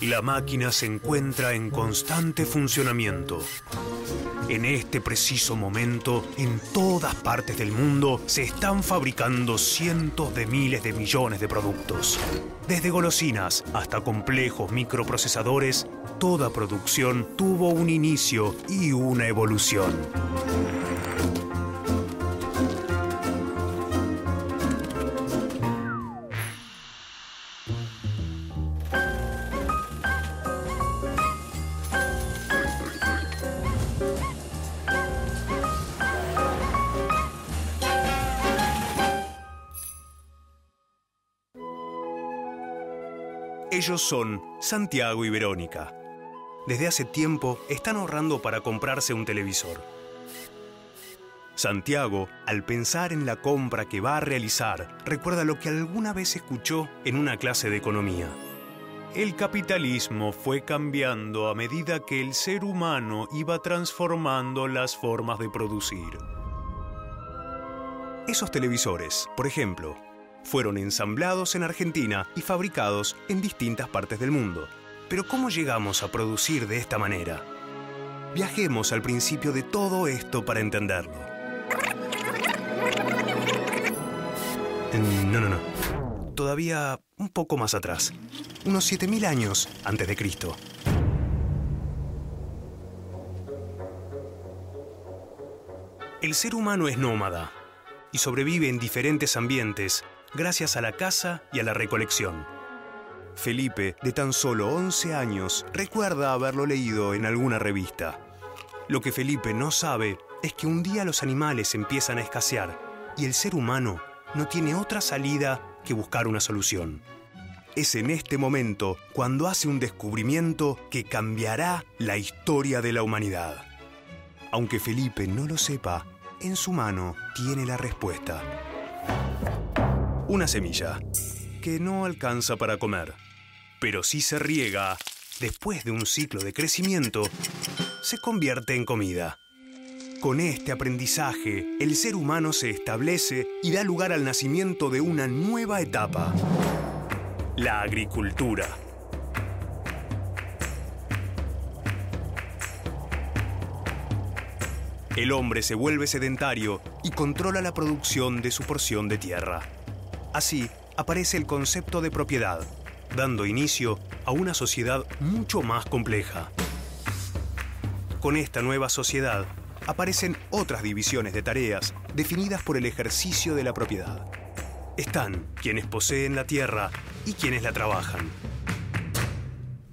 La máquina se encuentra en constante funcionamiento. En este preciso momento, en todas partes del mundo, se están fabricando cientos de miles de millones de productos. Desde golosinas hasta complejos microprocesadores, toda producción tuvo un inicio y una evolución. Ellos son Santiago y Verónica. Desde hace tiempo están ahorrando para comprarse un televisor. Santiago, al pensar en la compra que va a realizar, recuerda lo que alguna vez escuchó en una clase de economía. El capitalismo fue cambiando a medida que el ser humano iba transformando las formas de producir. Esos televisores, por ejemplo, fueron ensamblados en Argentina y fabricados en distintas partes del mundo. Pero ¿cómo llegamos a producir de esta manera? Viajemos al principio de todo esto para entenderlo. No, no, no. Todavía un poco más atrás. Unos 7.000 años antes de Cristo. El ser humano es nómada y sobrevive en diferentes ambientes gracias a la caza y a la recolección. Felipe, de tan solo 11 años, recuerda haberlo leído en alguna revista. Lo que Felipe no sabe es que un día los animales empiezan a escasear y el ser humano no tiene otra salida que buscar una solución. Es en este momento cuando hace un descubrimiento que cambiará la historia de la humanidad. Aunque Felipe no lo sepa, en su mano tiene la respuesta. Una semilla que no alcanza para comer, pero si se riega, después de un ciclo de crecimiento, se convierte en comida. Con este aprendizaje, el ser humano se establece y da lugar al nacimiento de una nueva etapa, la agricultura. El hombre se vuelve sedentario y controla la producción de su porción de tierra. Así aparece el concepto de propiedad, dando inicio a una sociedad mucho más compleja. Con esta nueva sociedad aparecen otras divisiones de tareas definidas por el ejercicio de la propiedad. Están quienes poseen la tierra y quienes la trabajan.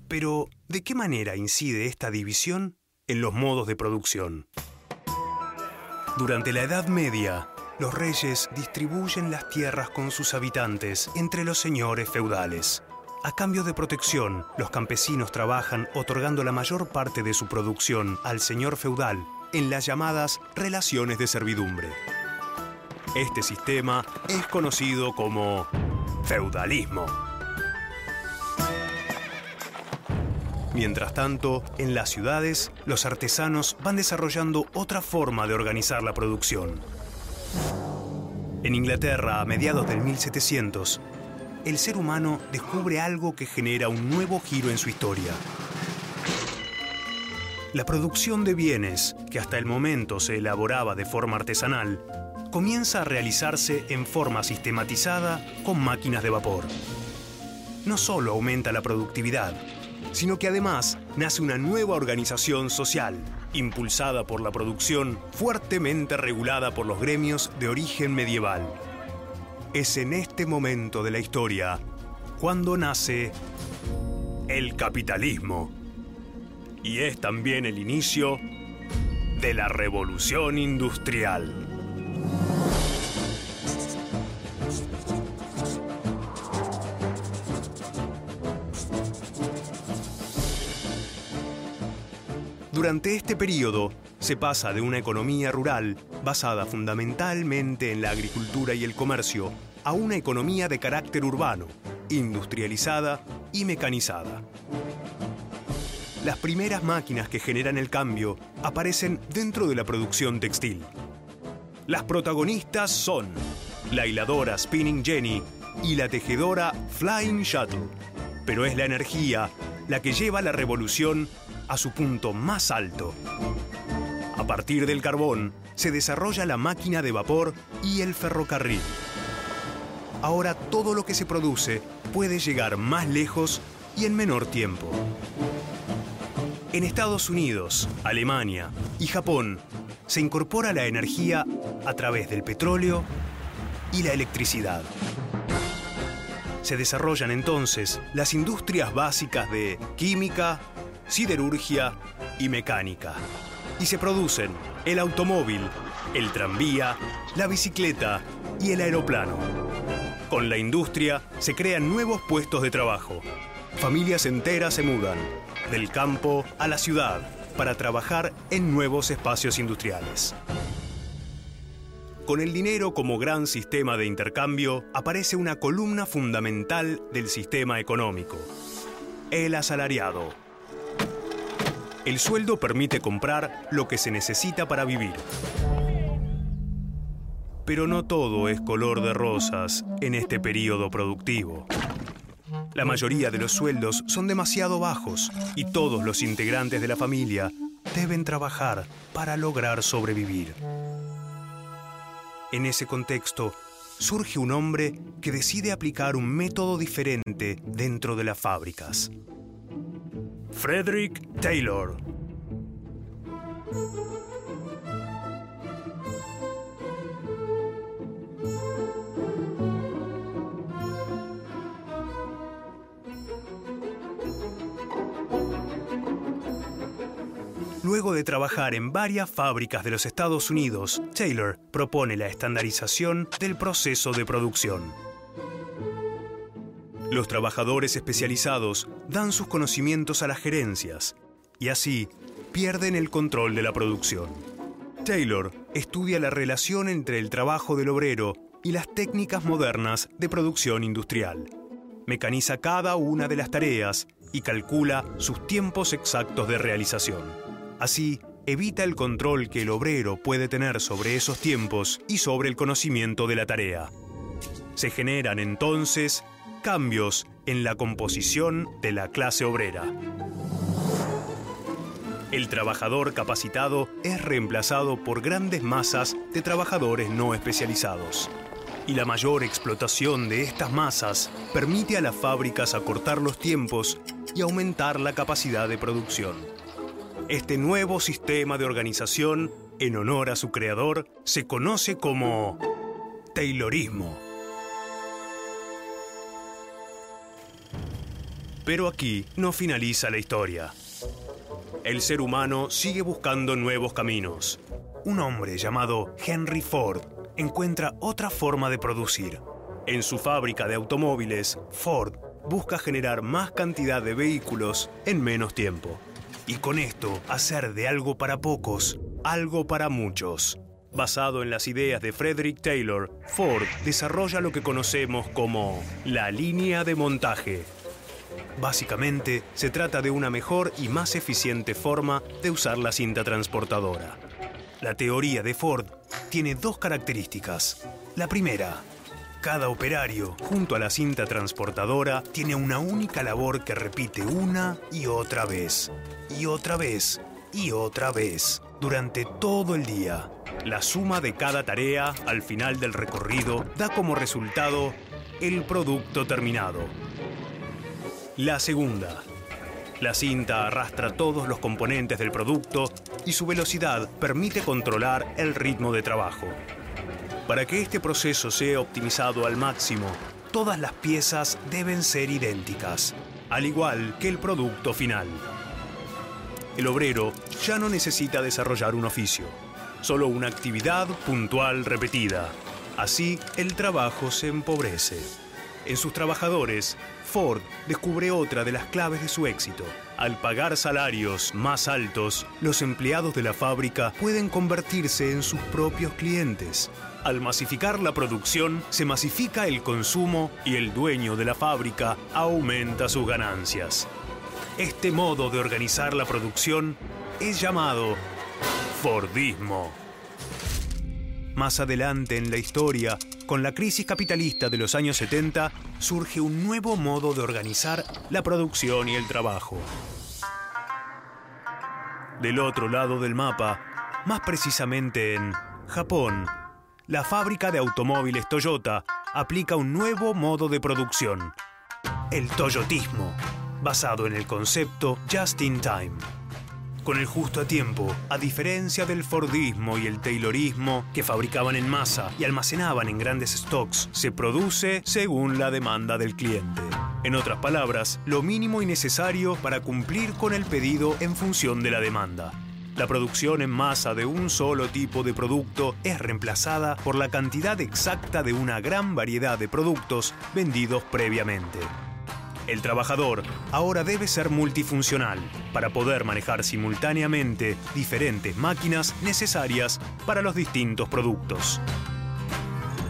Pero, ¿de qué manera incide esta división en los modos de producción? Durante la Edad Media, los reyes distribuyen las tierras con sus habitantes entre los señores feudales. A cambio de protección, los campesinos trabajan otorgando la mayor parte de su producción al señor feudal en las llamadas relaciones de servidumbre. Este sistema es conocido como feudalismo. Mientras tanto, en las ciudades, los artesanos van desarrollando otra forma de organizar la producción. En Inglaterra, a mediados del 1700, el ser humano descubre algo que genera un nuevo giro en su historia. La producción de bienes, que hasta el momento se elaboraba de forma artesanal, comienza a realizarse en forma sistematizada con máquinas de vapor. No solo aumenta la productividad, sino que además nace una nueva organización social, impulsada por la producción fuertemente regulada por los gremios de origen medieval. Es en este momento de la historia cuando nace el capitalismo. Y es también el inicio de la revolución industrial. Durante este periodo se pasa de una economía rural basada fundamentalmente en la agricultura y el comercio a una economía de carácter urbano, industrializada y mecanizada. Las primeras máquinas que generan el cambio aparecen dentro de la producción textil. Las protagonistas son la hiladora Spinning Jenny y la tejedora Flying Shuttle. pero es la energía la que lleva la revolución a su punto más alto. A partir del carbón se desarrolla la máquina de vapor y el ferrocarril. Ahora todo lo que se produce puede llegar más lejos y en menor tiempo. En Estados Unidos, Alemania y Japón se incorpora la energía a través del petróleo y la electricidad. Se desarrollan entonces las industrias básicas de química, siderurgia y mecánica. Y se producen el automóvil, el tranvía, la bicicleta y el aeroplano. Con la industria se crean nuevos puestos de trabajo. Familias enteras se mudan, del campo a la ciudad, para trabajar en nuevos espacios industriales. Con el dinero como gran sistema de intercambio aparece una columna fundamental del sistema económico, el asalariado. El sueldo permite comprar lo que se necesita para vivir. Pero no todo es color de rosas en este periodo productivo. La mayoría de los sueldos son demasiado bajos y todos los integrantes de la familia deben trabajar para lograr sobrevivir. En ese contexto, surge un hombre que decide aplicar un método diferente dentro de las fábricas. Frederick Taylor Luego de trabajar en varias fábricas de los Estados Unidos, Taylor propone la estandarización del proceso de producción. Los trabajadores especializados dan sus conocimientos a las gerencias y así pierden el control de la producción. Taylor estudia la relación entre el trabajo del obrero y las técnicas modernas de producción industrial. Mecaniza cada una de las tareas y calcula sus tiempos exactos de realización. Así, evita el control que el obrero puede tener sobre esos tiempos y sobre el conocimiento de la tarea. Se generan entonces cambios en la composición de la clase obrera. El trabajador capacitado es reemplazado por grandes masas de trabajadores no especializados. Y la mayor explotación de estas masas permite a las fábricas acortar los tiempos y aumentar la capacidad de producción. Este nuevo sistema de organización, en honor a su creador, se conoce como Taylorismo. Pero aquí no finaliza la historia. El ser humano sigue buscando nuevos caminos. Un hombre llamado Henry Ford encuentra otra forma de producir. En su fábrica de automóviles, Ford busca generar más cantidad de vehículos en menos tiempo y con esto hacer de algo para pocos algo para muchos. Basado en las ideas de Frederick Taylor, Ford desarrolla lo que conocemos como la línea de montaje. Básicamente, se trata de una mejor y más eficiente forma de usar la cinta transportadora. La teoría de Ford tiene dos características. La primera, cada operario, junto a la cinta transportadora, tiene una única labor que repite una y otra vez, y otra vez, y otra vez, durante todo el día. La suma de cada tarea al final del recorrido da como resultado el producto terminado. La segunda. La cinta arrastra todos los componentes del producto y su velocidad permite controlar el ritmo de trabajo. Para que este proceso sea optimizado al máximo, todas las piezas deben ser idénticas, al igual que el producto final. El obrero ya no necesita desarrollar un oficio, solo una actividad puntual repetida. Así, el trabajo se empobrece. En sus trabajadores, Ford descubre otra de las claves de su éxito. Al pagar salarios más altos, los empleados de la fábrica pueden convertirse en sus propios clientes. Al masificar la producción, se masifica el consumo y el dueño de la fábrica aumenta sus ganancias. Este modo de organizar la producción es llamado Fordismo. Más adelante en la historia, con la crisis capitalista de los años 70 surge un nuevo modo de organizar la producción y el trabajo. Del otro lado del mapa, más precisamente en Japón, la fábrica de automóviles Toyota aplica un nuevo modo de producción, el toyotismo, basado en el concepto just in time. Con el justo a tiempo, a diferencia del Fordismo y el Taylorismo, que fabricaban en masa y almacenaban en grandes stocks, se produce según la demanda del cliente. En otras palabras, lo mínimo y necesario para cumplir con el pedido en función de la demanda. La producción en masa de un solo tipo de producto es reemplazada por la cantidad exacta de una gran variedad de productos vendidos previamente. El trabajador ahora debe ser multifuncional para poder manejar simultáneamente diferentes máquinas necesarias para los distintos productos.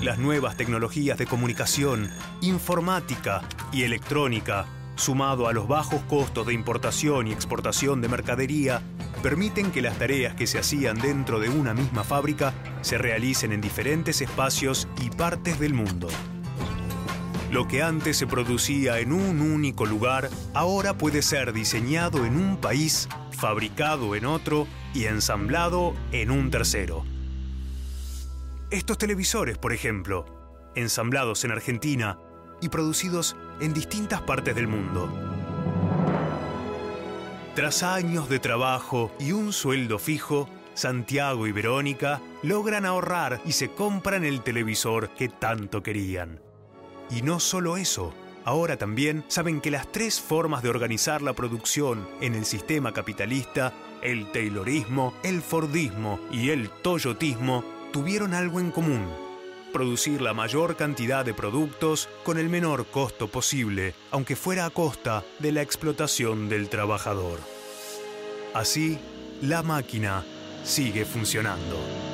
Las nuevas tecnologías de comunicación, informática y electrónica, sumado a los bajos costos de importación y exportación de mercadería, permiten que las tareas que se hacían dentro de una misma fábrica se realicen en diferentes espacios y partes del mundo. Lo que antes se producía en un único lugar, ahora puede ser diseñado en un país, fabricado en otro y ensamblado en un tercero. Estos televisores, por ejemplo, ensamblados en Argentina y producidos en distintas partes del mundo. Tras años de trabajo y un sueldo fijo, Santiago y Verónica logran ahorrar y se compran el televisor que tanto querían. Y no solo eso, ahora también saben que las tres formas de organizar la producción en el sistema capitalista, el Taylorismo, el Fordismo y el Toyotismo, tuvieron algo en común. Producir la mayor cantidad de productos con el menor costo posible, aunque fuera a costa de la explotación del trabajador. Así, la máquina sigue funcionando.